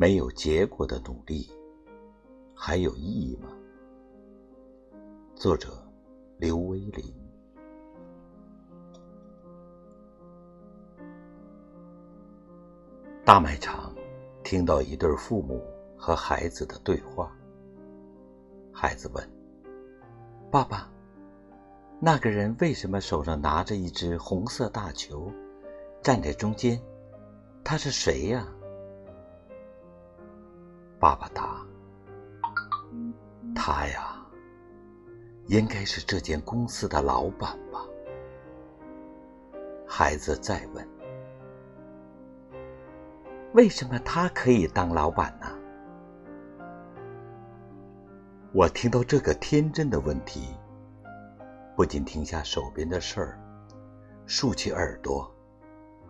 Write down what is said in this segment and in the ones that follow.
没有结果的努力还有意义吗？作者：刘威林。大卖场听到一对父母和孩子的对话。孩子问：“爸爸，那个人为什么手上拿着一只红色大球，站在中间？他是谁呀？”爸爸答：“他呀，应该是这间公司的老板吧。”孩子再问：“为什么他可以当老板呢？”我听到这个天真的问题，不禁停下手边的事儿，竖起耳朵，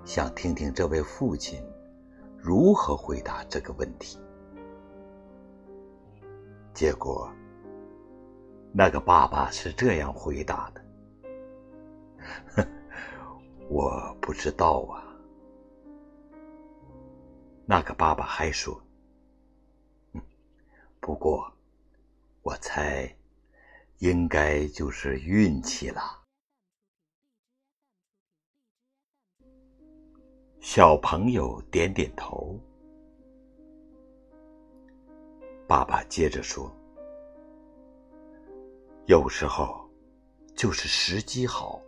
想听听这位父亲如何回答这个问题。结果，那个爸爸是这样回答的：“ 我不知道啊。”那个爸爸还说：“不过，我猜，应该就是运气了。”小朋友点点头。爸爸接着说：“有时候，就是时机好，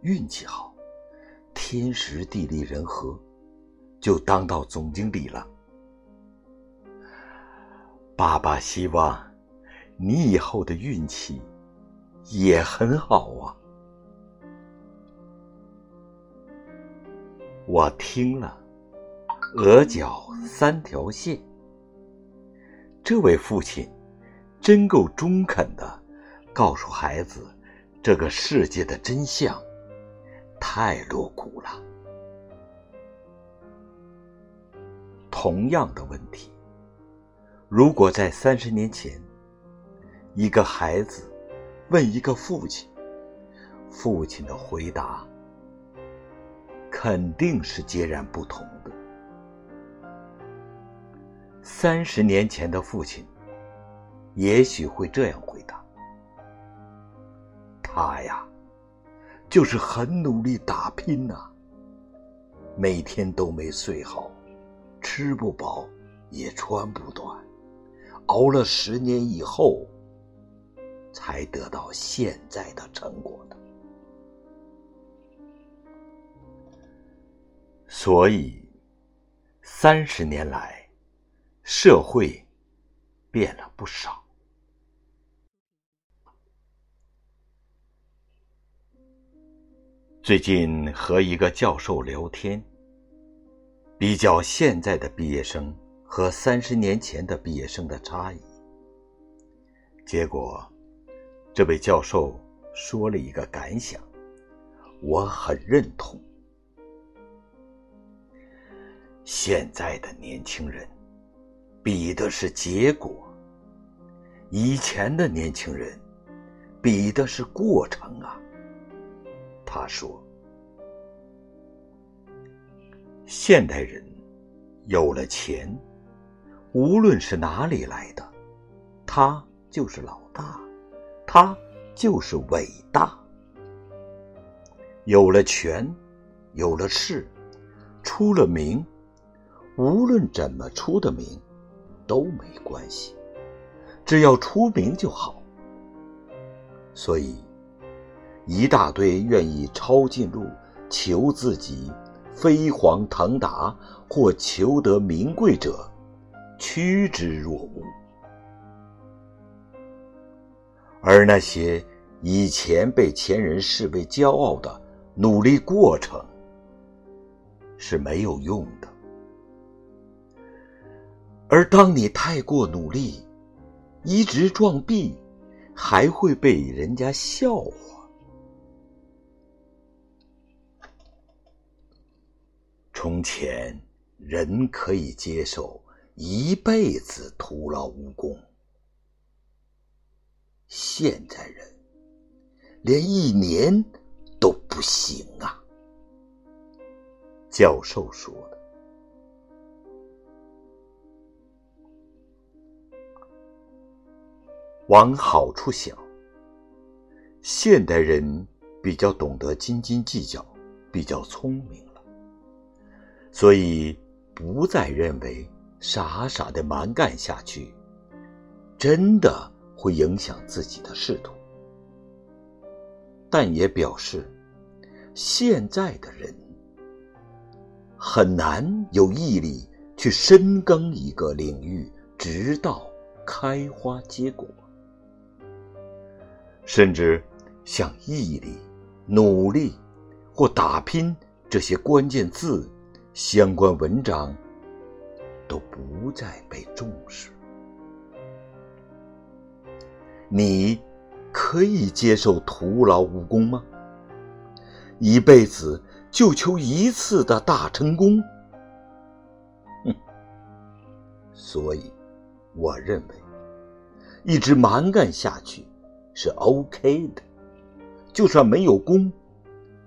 运气好，天时地利人和，就当到总经理了。爸爸希望，你以后的运气也很好啊。”我听了，额角三条线。这位父亲真够中肯的，告诉孩子这个世界的真相，太露骨了。同样的问题，如果在三十年前，一个孩子问一个父亲，父亲的回答肯定是截然不同的。三十年前的父亲，也许会这样回答：“他呀，就是很努力打拼呐，每天都没睡好，吃不饱也穿不暖，熬了十年以后，才得到现在的成果的。所以，三十年来。”社会变了不少。最近和一个教授聊天，比较现在的毕业生和三十年前的毕业生的差异，结果，这位教授说了一个感想，我很认同：现在的年轻人。比的是结果，以前的年轻人比的是过程啊。他说：“现代人有了钱，无论是哪里来的，他就是老大，他就是伟大。有了权，有了势，出了名，无论怎么出的名。”都没关系，只要出名就好。所以，一大堆愿意抄近路、求自己飞黄腾达或求得名贵者，趋之若鹜；而那些以前被前人视为骄傲的努力过程，是没有用的。而当你太过努力，一直撞壁，还会被人家笑话。从前人可以接受一辈子徒劳无功，现在人连一年都不行啊。教授说的。往好处想，现代人比较懂得斤斤计较，比较聪明，所以不再认为傻傻的蛮干下去，真的会影响自己的仕途。但也表示，现在的人很难有毅力去深耕一个领域，直到开花结果。甚至像毅力、努力或打拼这些关键字相关文章都不再被重视。你可以接受徒劳无功吗？一辈子就求一次的大成功？哼！所以，我认为一直蛮干下去。是 OK 的，就算没有功，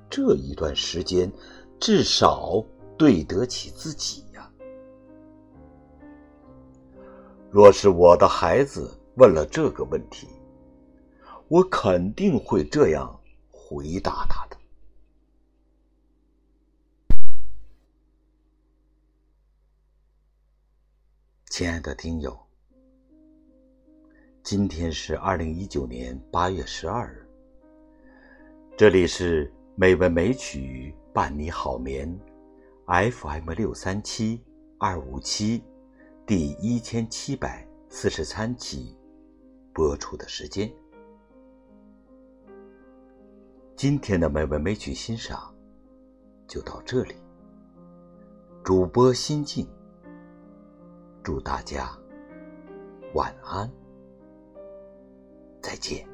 这一段时间至少对得起自己呀。若是我的孩子问了这个问题，我肯定会这样回答他的。亲爱的听友。今天是二零一九年八月十二日。这里是美文美曲伴你好眠，FM 六三七二五七，第一千七百四十三期播出的时间。今天的美文美曲欣赏就到这里。主播心静，祝大家晚安。再见。